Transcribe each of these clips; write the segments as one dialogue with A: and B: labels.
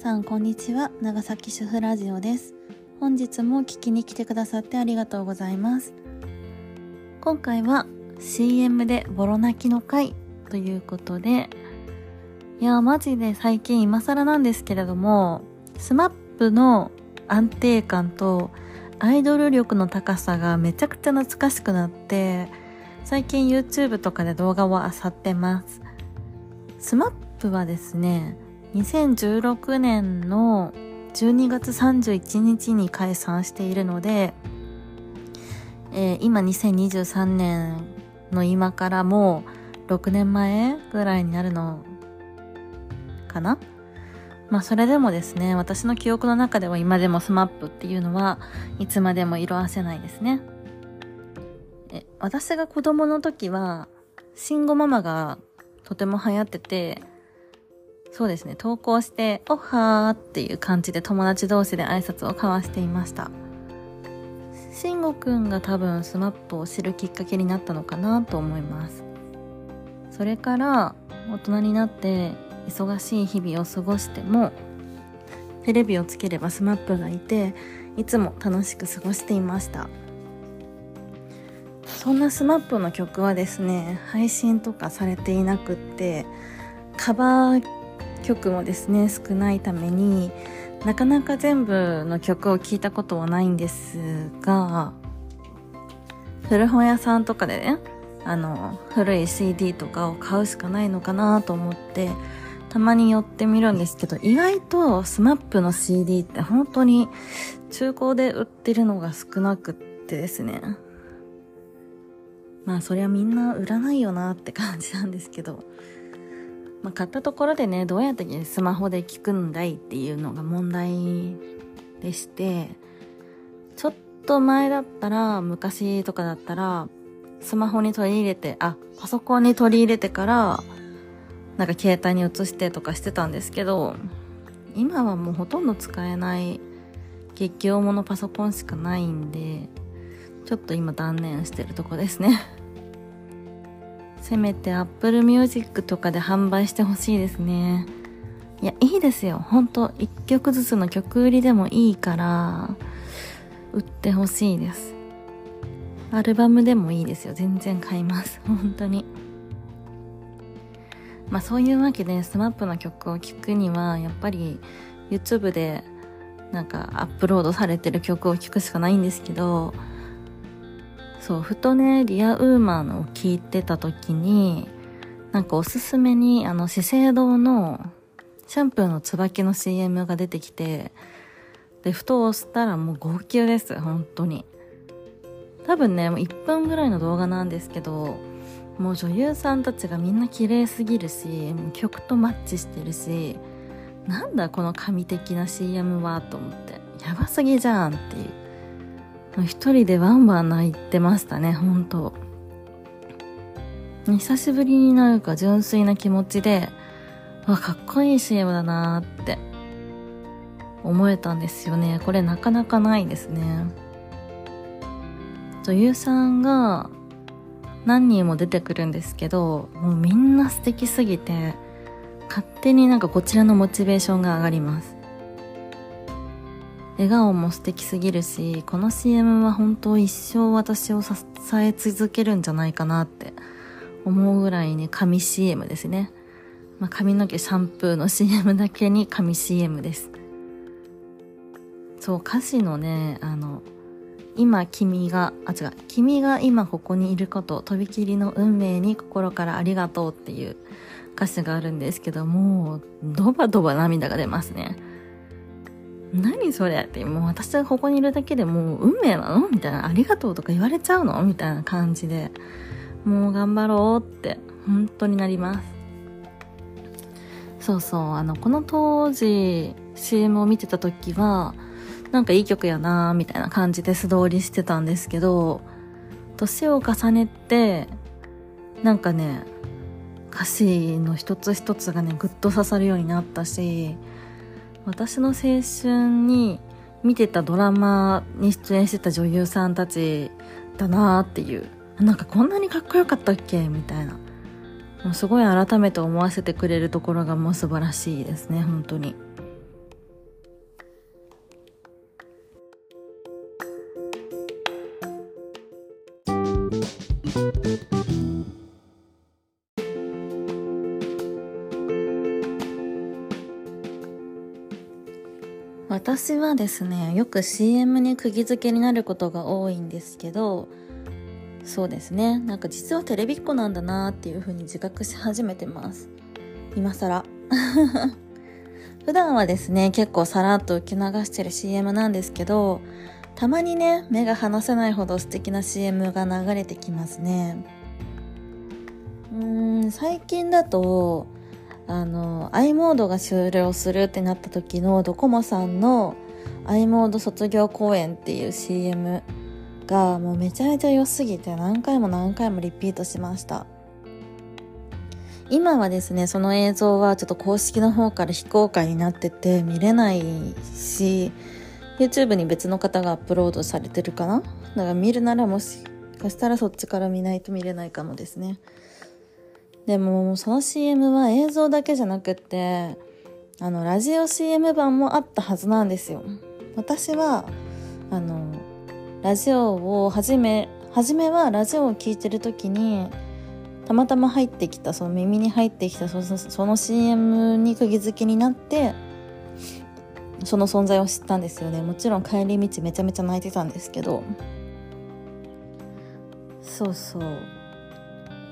A: さんこんにちは。長崎主婦ラジオです。本日も聞きに来てくださってありがとうございます。今回は CM でボロ泣きの回ということでいやマジで最近今更なんですけれども SMAP の安定感とアイドル力の高さがめちゃくちゃ懐かしくなって最近 YouTube とかで動画を漁ってます。SMAP はですね2016年の12月31日に解散しているので、えー、今2023年の今からもう6年前ぐらいになるのかな？まあそれでもですね、私の記憶の中では今でも SMAP っていうのはいつまでも色あせないですね。え私が子供の時は、慎吾ママがとても流行ってて、そうですね、投稿して、おはーっていう感じで友達同士で挨拶を交わしていました。慎吾くんが多分 SMAP を知るきっかけになったのかなと思います。それから大人になって忙しい日々を過ごしてもテレビをつければ SMAP がいていつも楽しく過ごしていましたそんな SMAP の曲はですね配信とかされていなくってカバー曲もですね少ないためになかなか全部の曲を聴いたことはないんですが古本屋さんとかでねあの古い CD とかを買うしかないのかなと思ってたまに寄ってみるんですけど意外と SMAP の CD って本当に中古で売ってるのが少なくってですね。まあそりゃみんな売らないよなって感じなんですけど。まあ、買ったところでねどうやってスマホで聞くんだいっていうのが問題でしてちょっと前だったら昔とかだったらスマホに取り入れてあパソコンに取り入れてからなんか携帯に移してとかしてたんですけど今はもうほとんど使えない激用ものパソコンしかないんでちょっと今断念してるとこですね。せめて Apple Music とかで販売してほしいですね。いや、いいですよ。ほんと、1曲ずつの曲売りでもいいから、売ってほしいです。アルバムでもいいですよ。全然買います。本当に。まあそういうわけで SMAP の曲を聴くには、やっぱり YouTube でなんかアップロードされてる曲を聴くしかないんですけど、そうふとねリアウーマンを聞いてた時になんかおすすめにあの資生堂のシャンプーの椿の CM が出てきてでふと押したらもう号泣です本当に。多分ねもう1分ぐらいの動画なんですけどもう女優さんたちがみんな綺麗すぎるし曲とマッチしてるしなんだこの神的な CM はと思って。やばすぎじゃんっていう。一人でワンワン泣いてましたね、本当久しぶりになんか純粋な気持ちで、わ、かっこいい CM だなーって思えたんですよね。これなかなかないですね。女優さんが何人も出てくるんですけど、もうみんな素敵すぎて、勝手になんかこちらのモチベーションが上がります。笑顔も素敵すぎるしこの CM は本当一生私を支え続けるんじゃないかなって思うぐらいに神 CM ですね、まあ、髪の毛シャンプーの CM だけに神 CM です。そう歌詞のねあの今君があ違う君が今ここにいることとびきりの運命に心からありがとうっていう歌詞があるんですけどもうドバドバ涙が出ますね。何それってもう私がここにいるだけでもう運命なのみたいなありがとうとか言われちゃうのみたいな感じでもう頑張ろうって本当になります。そうそうあのこの当時 CM を見てた時はなんかいい曲やなみたいな感じで素通りしてたんですけど年を重ねてなんかね歌詞の一つ一つがねぐっと刺さるようになったし私の青春に見てたドラマに出演してた女優さんたちだなーっていうなんかこんなにかっこよかったっけみたいなもうすごい改めて思わせてくれるところがもう素晴らしいですね本当に。thank you 私はですねよく CM に釘付けになることが多いんですけどそうですね。なんか実はテレビっ子なんだなっていう風に自覚し始めてます。今更。普段はですね結構さらっと受け流してる CM なんですけどたまにね目が離せないほど素敵な CM が流れてきますね。うーん最近だとあの i モードが終了するってなった時のドコモさんの i モード卒業公演っていう CM がもうめちゃめちゃ良すぎて何回も何回もリピートしました。今はですねその映像はちょっと公式の方から非公開になってて見れないし YouTube に別の方がアップロードされてるかな？だから見るならもしかしたらそっちから見ないと見れないかもですね。でもその CM は映像だけじゃなくってあのラジオ CM 版もあったはずなんですよ。私はあのラジオを始め初めはラジオを聴いてる時にたまたま入ってきたその耳に入ってきたそその CM に釘付けになってその存在を知ったんですよね。もちろん帰り道めちゃめちゃ泣いてたんですけど。そうそう。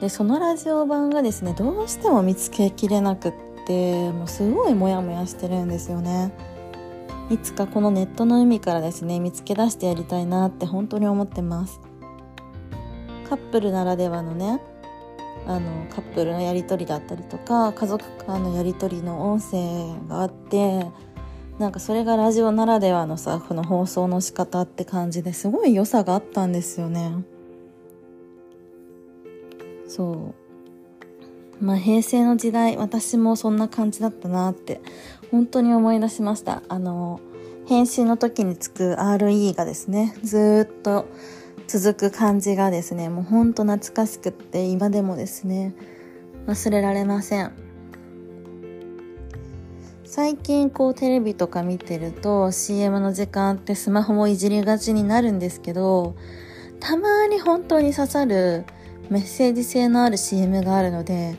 A: でそのラジオ版がですねどうしても見つけきれなくってもうすごいモヤモヤしてるんですよね。いつかこのネットの海からですね見つけ出してやりたいなって本当に思ってます。カップルならではのねあのカップルのやり取りだったりとか家族間のやり取りの音声があってなんかそれがラジオならではのさこの放送の仕方って感じですごい良さがあったんですよね。そう。まあ平成の時代私もそんな感じだったなって本当に思い出しました。あの返信の時につく RE がですねずっと続く感じがですねもうほんと懐かしくって今でもですね忘れられません。最近こうテレビとか見てると CM の時間ってスマホもいじりがちになるんですけどたまに本当に刺さるメッセージ性のある CM があるので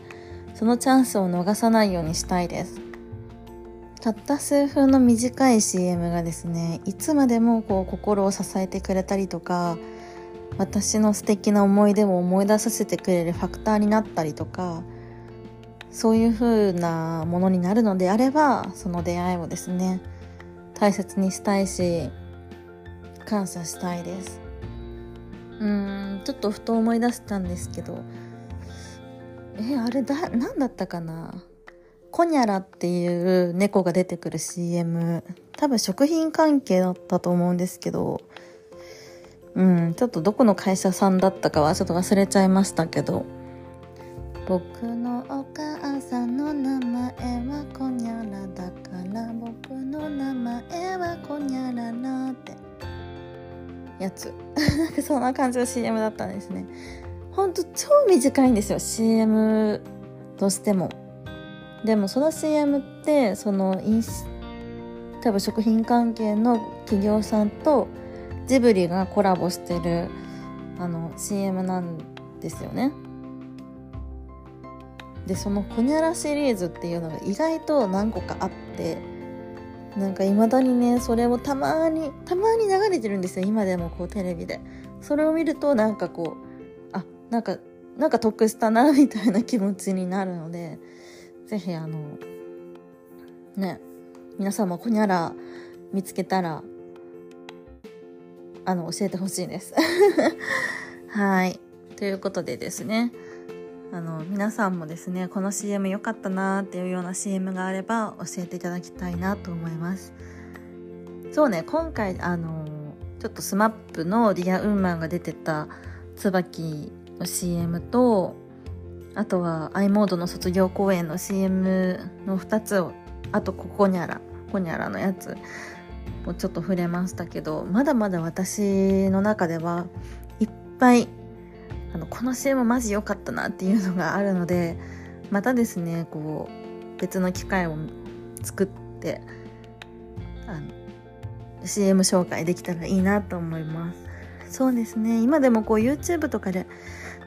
A: そのチャンスを逃さないようにしたいです。たった数分の短い CM がですねいつまでもこう心を支えてくれたりとか私の素敵な思い出を思い出させてくれるファクターになったりとかそういう風なものになるのであればその出会いをですね大切にしたいし感謝したいです。うんちょっとふと思い出したんですけど。えあれだ何だったかな？コニャラっていう猫が出てくる CM 多分食品関係だったと思うんですけど。うんちょっとどこの会社さんだったかはちょっと忘れちゃいましたけど。僕のお母さんの名前はコニャラだから僕の名前はコニャララってやつ。そんな感じの CM だったんですね。ほんと超短いんですよ CM としても。でもその CM ってそのインス多分食品関係の企業さんとジブリがコラボしてるあの CM なんですよね。でその「コニャラ」シリーズっていうのが意外と何個かあって。なんか未だにねそれをたまにたまに流れてるんですよ今でもこうテレビで。それを見るとなんかこうあなんかなんか得したなみたいな気持ちになるので是非あのね皆さんもこにゃら見つけたらあの教えてほしいです。はい。ということでですね。あの皆さんもですねこの CM 良かったなっていうような CM があれば教えていただきたいなと思います。そうね今回あのちょっと SMAP のディア・ウーマンが出てた椿の CM とあとは i モードの卒業公演の CM の2つをあとここにゃらここにゃらのやつをちょっと触れましたけどまだまだ私の中ではいっぱいあのこの CM マジ良かったなっていうのがあるのでまたですねこう別の機会を作ってあの CM 紹介できたらいいなと思います。そうですね。今でもこう YouTube とかで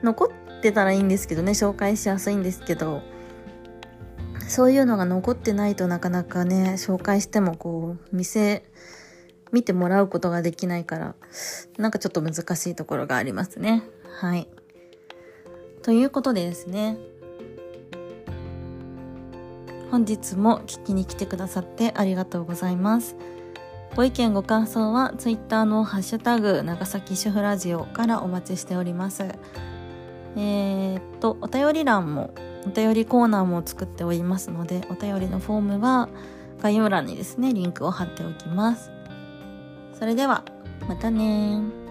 A: 残ってたらいいんですけどね紹介しやすいんですけどそういうのが残ってないとなかなかね紹介してもこう店見てもらうことができないからなんかちょっと難しいところがありますね。はい。ということでですね本日も聞きに来てくださってありがとうございます。ご意見ご感想は Twitter のハッシュタグ長崎主婦ラジオからお待ちしております。えー、っと、お便り欄も、お便りコーナーも作っておりますので、お便りのフォームは概要欄にですね、リンクを貼っておきます。それでは、またね